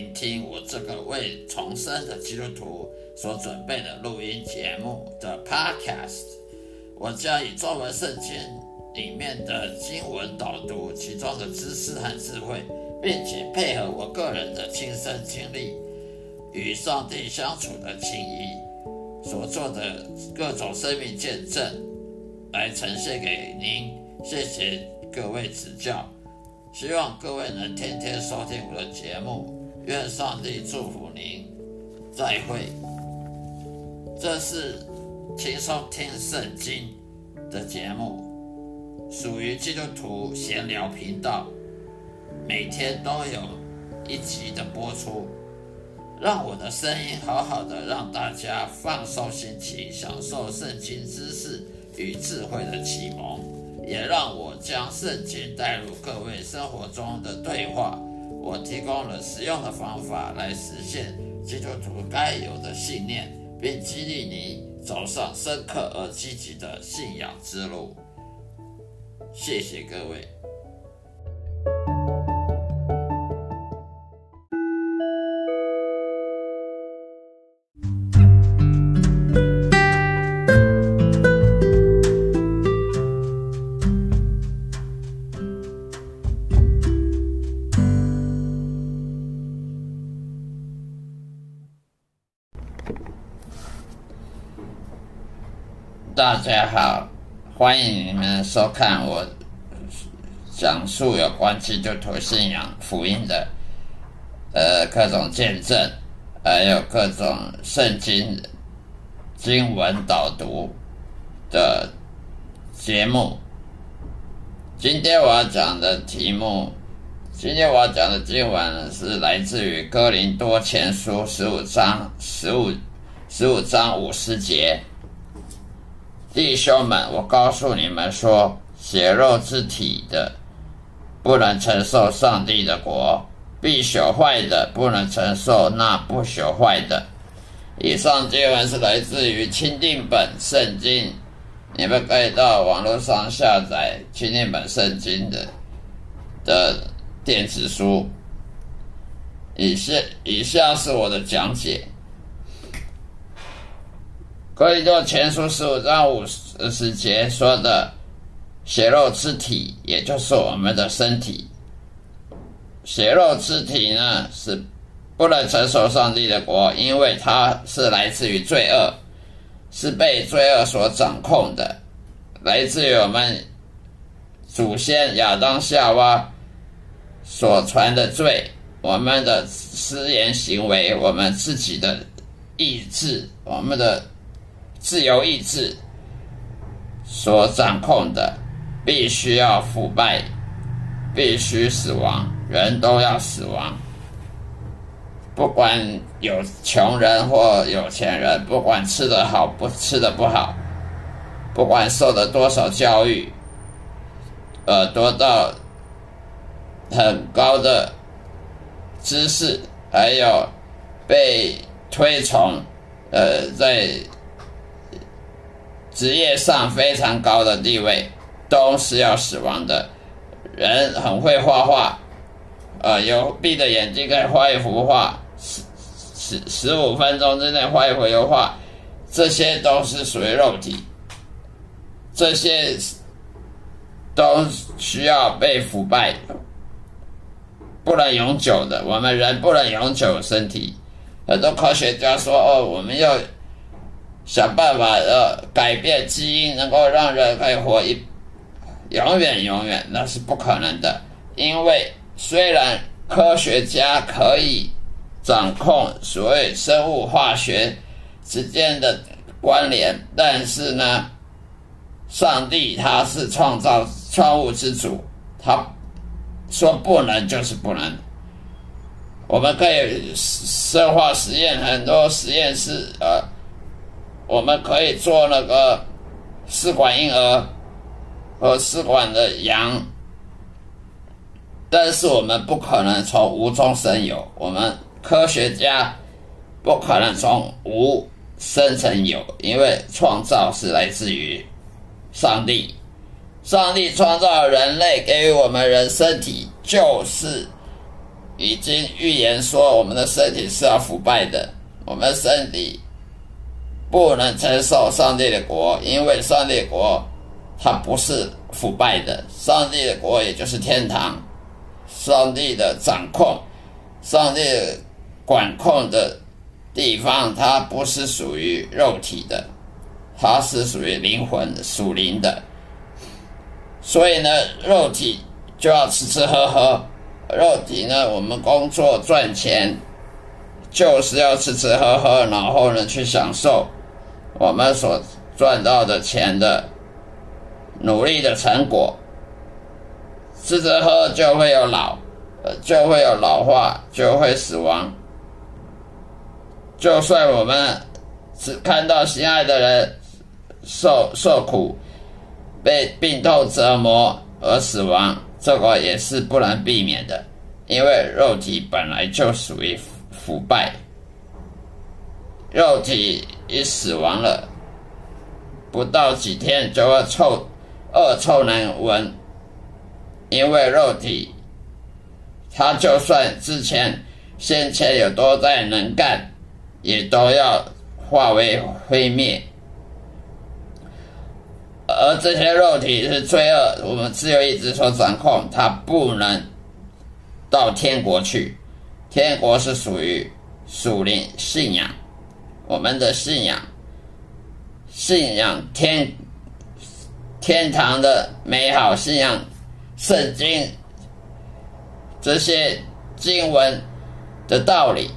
聆听我这个为重生的基督徒所准备的录音节目的 Podcast。我将以中文圣经里面的经文导读其中的知识和智慧，并且配合我个人的亲身经历与上帝相处的情谊所做的各种生命见证，来呈现给您。谢谢各位指教。希望各位能天天收听我的节目，愿上帝祝福您。再会。这是轻松听圣经的节目，属于基督徒闲聊频道，每天都有一集的播出，让我的声音好好的让大家放松心情，享受圣经知识与智慧的启蒙。也让我将圣经带入各位生活中的对话。我提供了实用的方法来实现基督徒该有的信念，并激励你走上深刻而积极的信仰之路。谢谢各位。大家好，欢迎你们收看我讲述有关基督徒信仰福音的呃各种见证，还有各种圣经经文导读的节目。今天我要讲的题目，今天我要讲的经文是来自于哥林多前书十五章十五十五章五十节。弟兄们，我告诉你们说，血肉之体的不能承受上帝的国，必朽坏的不能承受那不朽坏的。以上经文是来自于钦定本圣经，你们可以到网络上下载钦定本圣经的的电子书。以下以下是我的讲解。哥林多前书十五章五十节说的血肉之体，也就是我们的身体。血肉之体呢，是不能承受上帝的国，因为它是来自于罪恶，是被罪恶所掌控的，来自于我们祖先亚当夏娃所传的罪，我们的私言行为，我们自己的意志，我们的。自由意志所掌控的，必须要腐败，必须死亡，人都要死亡。不管有穷人或有钱人，不管吃得好不吃得不好，不管受了多少教育，呃，得到很高的知识，还有被推崇，呃，在。职业上非常高的地位，都是要死亡的。人很会画画，呃，有闭着眼睛可以画一幅画，十十十五分钟之内画一幅油画，这些都是属于肉体，这些都需要被腐败，不能永久的。我们人不能永久身体。很多科学家说：“哦，我们要。”想办法呃改变基因，能够让人可以活一永远永远，那是不可能的。因为虽然科学家可以掌控所谓生物化学之间的关联，但是呢，上帝他是创造创物之主，他说不能就是不能。我们可以生化实验，很多实验室呃。我们可以做那个试管婴儿和试管的羊，但是我们不可能从无中生有。我们科学家不可能从无生成有，因为创造是来自于上帝。上帝创造人类，给予我们人身体，就是已经预言说，我们的身体是要腐败的，我们身体不能承受上帝的国，因为上帝的国它不是腐败的，上帝的国也就是天堂，上帝的掌控，上帝管控的地方，它不是属于肉体的，它是属于灵魂、属灵的，所以呢，肉体。就要吃吃喝喝，肉体呢？我们工作赚钱，就是要吃吃喝喝，然后呢，去享受我们所赚到的钱的努力的成果。吃着喝就会有老，就会有老化，就会死亡。就算我们只看到心爱的人受受苦，被病痛折磨而死亡。这个也是不能避免的，因为肉体本来就属于腐败，肉体已死亡了，不到几天就会臭，恶臭难闻，因为肉体，他就算之前先前有多再能干，也都要化为灰灭。而这些肉体是罪恶，我们自由意志所掌控，它不能到天国去。天国是属于属灵信仰，我们的信仰，信仰天天堂的美好，信仰圣经这些经文的道理，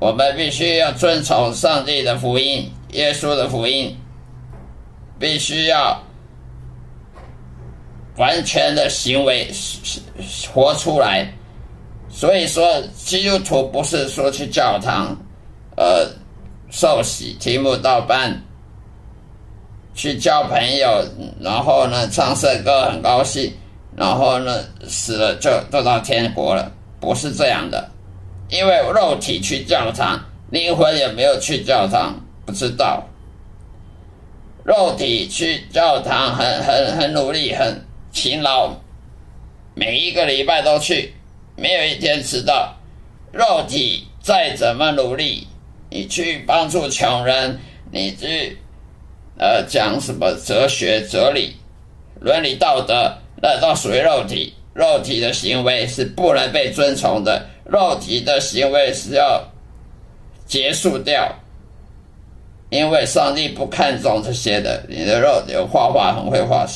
我们必须要遵从上帝的福音，耶稣的福音。必须要完全的行为活出来，所以说基督徒不是说去教堂，呃，受洗、听慕道班，去交朋友，然后呢唱圣歌很高兴，然后呢死了就就到天国了，不是这样的，因为肉体去教堂，灵魂也没有去教堂，不知道。肉体去教堂很很很努力，很勤劳，每一个礼拜都去，没有一天迟到。肉体再怎么努力，你去帮助穷人，你去呃讲什么哲学、哲理、伦理道德，那都属于肉体。肉体的行为是不能被遵从的，肉体的行为是要结束掉。因为上帝不看重这些的，你的肉有画画很会画，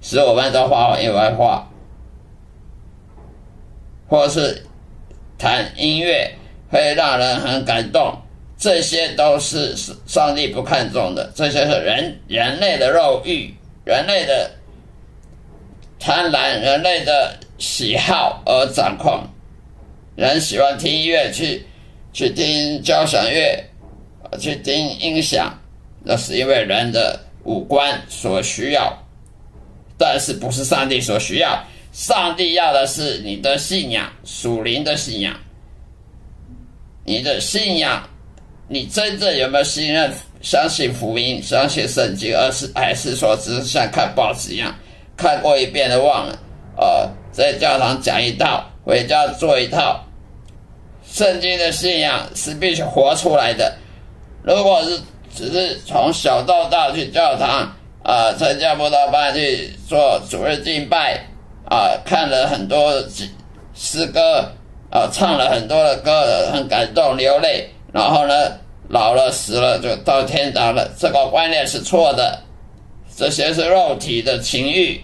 使我们都画画也会画，或是弹音乐会让人很感动，这些都是上帝不看重的，这些是人人类的肉欲，人类的贪婪，人类的喜好而掌控。人喜欢听音乐，去去听交响乐。去听音响，那是因为人的五官所需要，但是不是上帝所需要。上帝要的是你的信仰，属灵的信仰。你的信仰，你真正有没有信任、相信福音、相信圣经，而是还是说只是像看报纸一样，看过一遍的忘了？呃，在教堂讲一套，回家做一套。圣经的信仰是必须活出来的。如果是只是从小到大去教堂啊，参加布道班去做主日敬拜啊，看了很多诗歌啊，唱了很多的歌，很感动流泪，然后呢，老了死了就到天堂了，这个观念是错的。这些是肉体的情欲，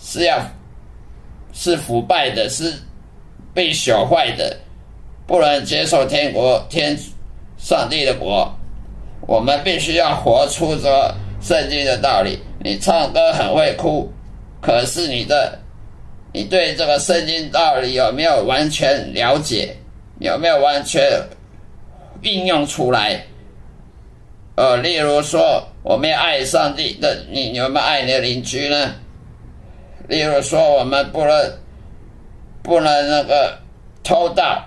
是要是腐败的，是被朽坏的，不能接受天国天上帝的国。我们必须要活出这圣经的道理。你唱歌很会哭，可是你的，你对这个圣经道理有没有完全了解？有没有完全运用出来？呃，例如说，我们要爱上帝的，你你有没有爱你的邻居呢？例如说，我们不能不能那个偷盗，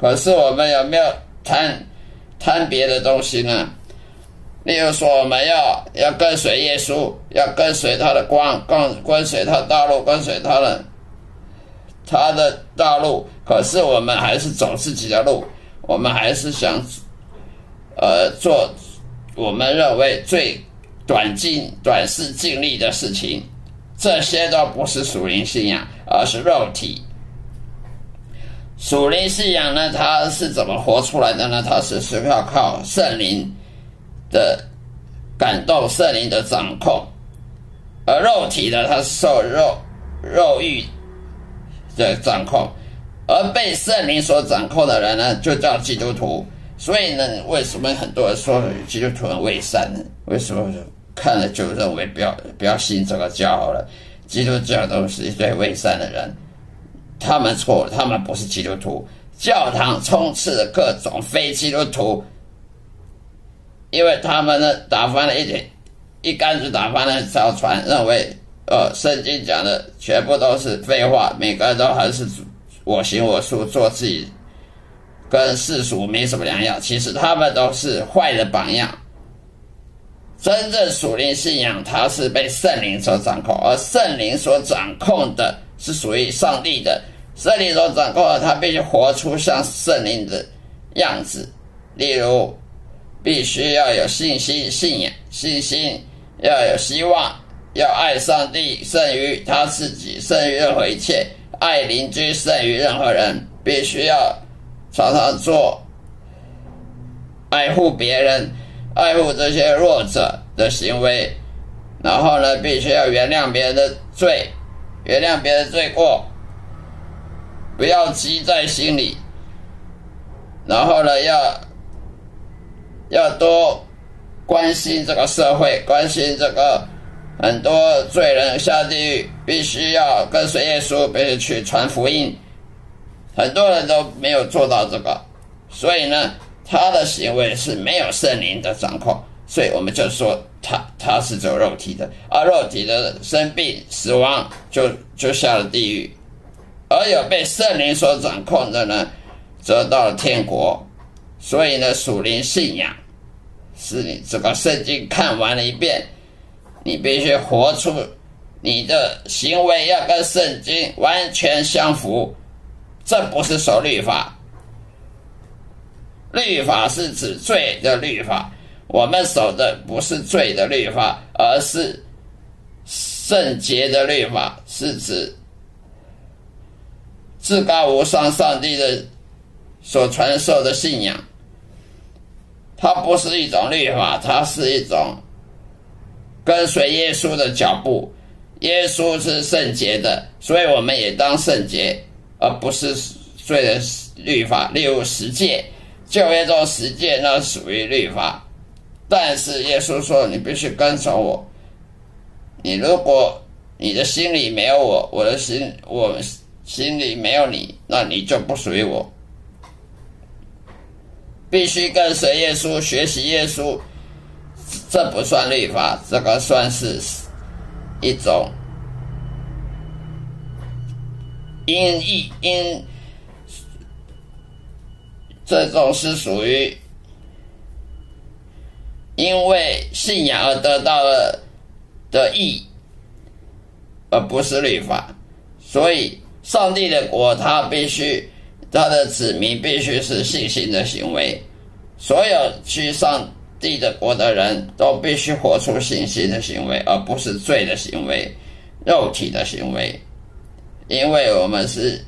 可是我们有没有贪？贪别的东西呢？例如说，我们要要跟随耶稣，要跟随他的光，跟跟随他的道路，跟随他的他的道路，可是我们还是走自己的路，我们还是想，呃，做我们认为最短尽短视近利的事情，这些都不是属灵信仰，而是肉体。属灵信仰呢，它是怎么活出来的呢？它是需要靠圣灵的感动，圣灵的掌控，而肉体呢，它是受肉肉欲的掌控，而被圣灵所掌控的人呢，就叫基督徒。所以呢，为什么很多人说基督徒很伪善呢？为什么看了就认为不要不要信这个教好了？基督教都是一堆伪善的人。他们错，他们不是基督徒。教堂充斥着各种非基督徒，因为他们呢打翻了一点，一竿子打翻了一条船，认为呃圣经讲的全部都是废话，每个人都还是我行我素，做自己，跟世俗没什么两样。其实他们都是坏的榜样。真正属灵信仰，它是被圣灵所掌控，而圣灵所掌控的是属于上帝的。圣灵所掌控的，他必须活出像圣灵的样子。例如，必须要有信心、信仰、信心，要有希望，要爱上帝胜于他自己，胜于任何一切，爱邻居胜于任何人。必须要常常做爱护别人、爱护这些弱者的行为。然后呢，必须要原谅别人的罪，原谅别人的罪过。不要积在心里，然后呢，要要多关心这个社会，关心这个很多罪人下地狱，必须要跟随耶稣，必须去传福音。很多人都没有做到这个，所以呢，他的行为是没有圣灵的掌控，所以我们就说他他是走肉体的，而肉体的生病死亡就就下了地狱。而有被圣灵所掌控的呢，则到了天国。所以呢，属灵信仰是你这个圣经看完了一遍，你必须活出你的行为要跟圣经完全相符。这不是守律法，律法是指罪的律法。我们守的不是罪的律法，而是圣洁的律法，是指。至高无上上帝的所传授的信仰，它不是一种律法，它是一种跟随耶稣的脚步。耶稣是圣洁的，所以我们也当圣洁，而不是罪的律法。例如十诫，旧约中十诫那属于律法，但是耶稣说你必须跟从我。你如果你的心里没有我，我的心我。心里没有你，那你就不属于我。必须跟随耶稣，学习耶稣，这不算律法，这个算是一种因义因，这种是属于因为信仰而得到了的义，而不是律法，所以。上帝的国，他必须，他的子民必须是信心的行为。所有去上帝的国的人都必须活出信心的行为，而不是罪的行为、肉体的行为。因为我们是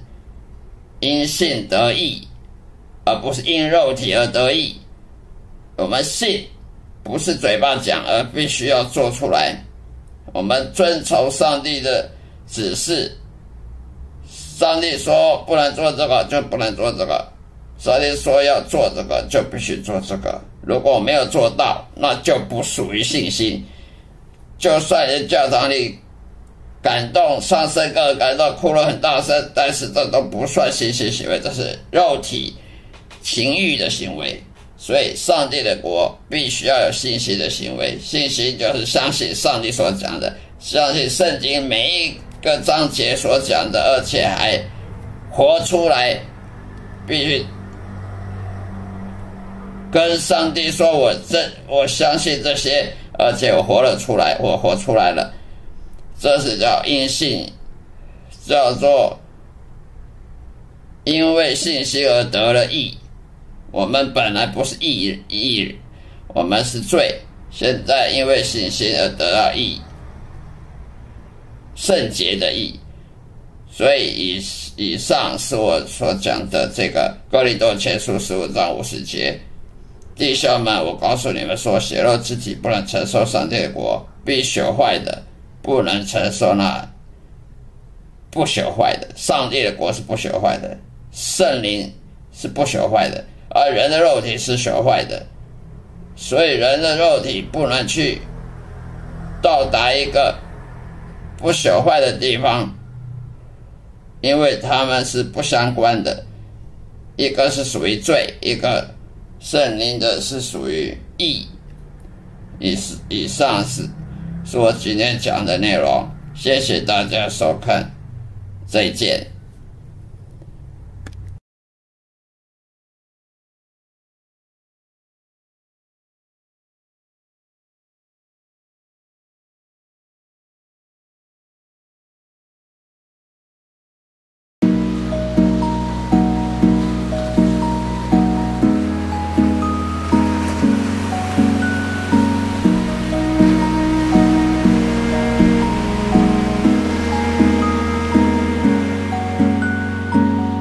因信得义，而不是因肉体而得义。我们信不是嘴巴讲，而必须要做出来。我们遵从上帝的指示。上帝说不能做这个，就不能做这个；上帝说要做这个，就必须做这个。如果没有做到，那就不属于信心。就算在教堂里感动唱圣歌，感动哭了很大声，但是这都不算信心行为，这是肉体情欲的行为。所以，上帝的国必须要有信心的行为。信心就是相信上帝所讲的，相信圣经每一。个章节所讲的，而且还活出来，必须跟上帝说：“我这我相信这些，而且我活了出来，我活出来了。”这是叫因信，叫做因为信心而得了义。我们本来不是义义，我们是罪。现在因为信心而得到义，圣洁的义。所以以以上是我所讲的这个哥林多前书十五章五十节。弟兄们，我告诉你们说，血肉之体不能承受上帝的国，必朽坏的不能承受那不朽坏的。上帝的国是不朽坏的，圣灵是不朽坏的，而人的肉体是朽坏的。所以人的肉体不能去到达一个不朽坏的地方，因为他们是不相关的，一个是属于罪，一个。圣灵的是属于义，以以上是是我今天讲的内容，谢谢大家收看，再见。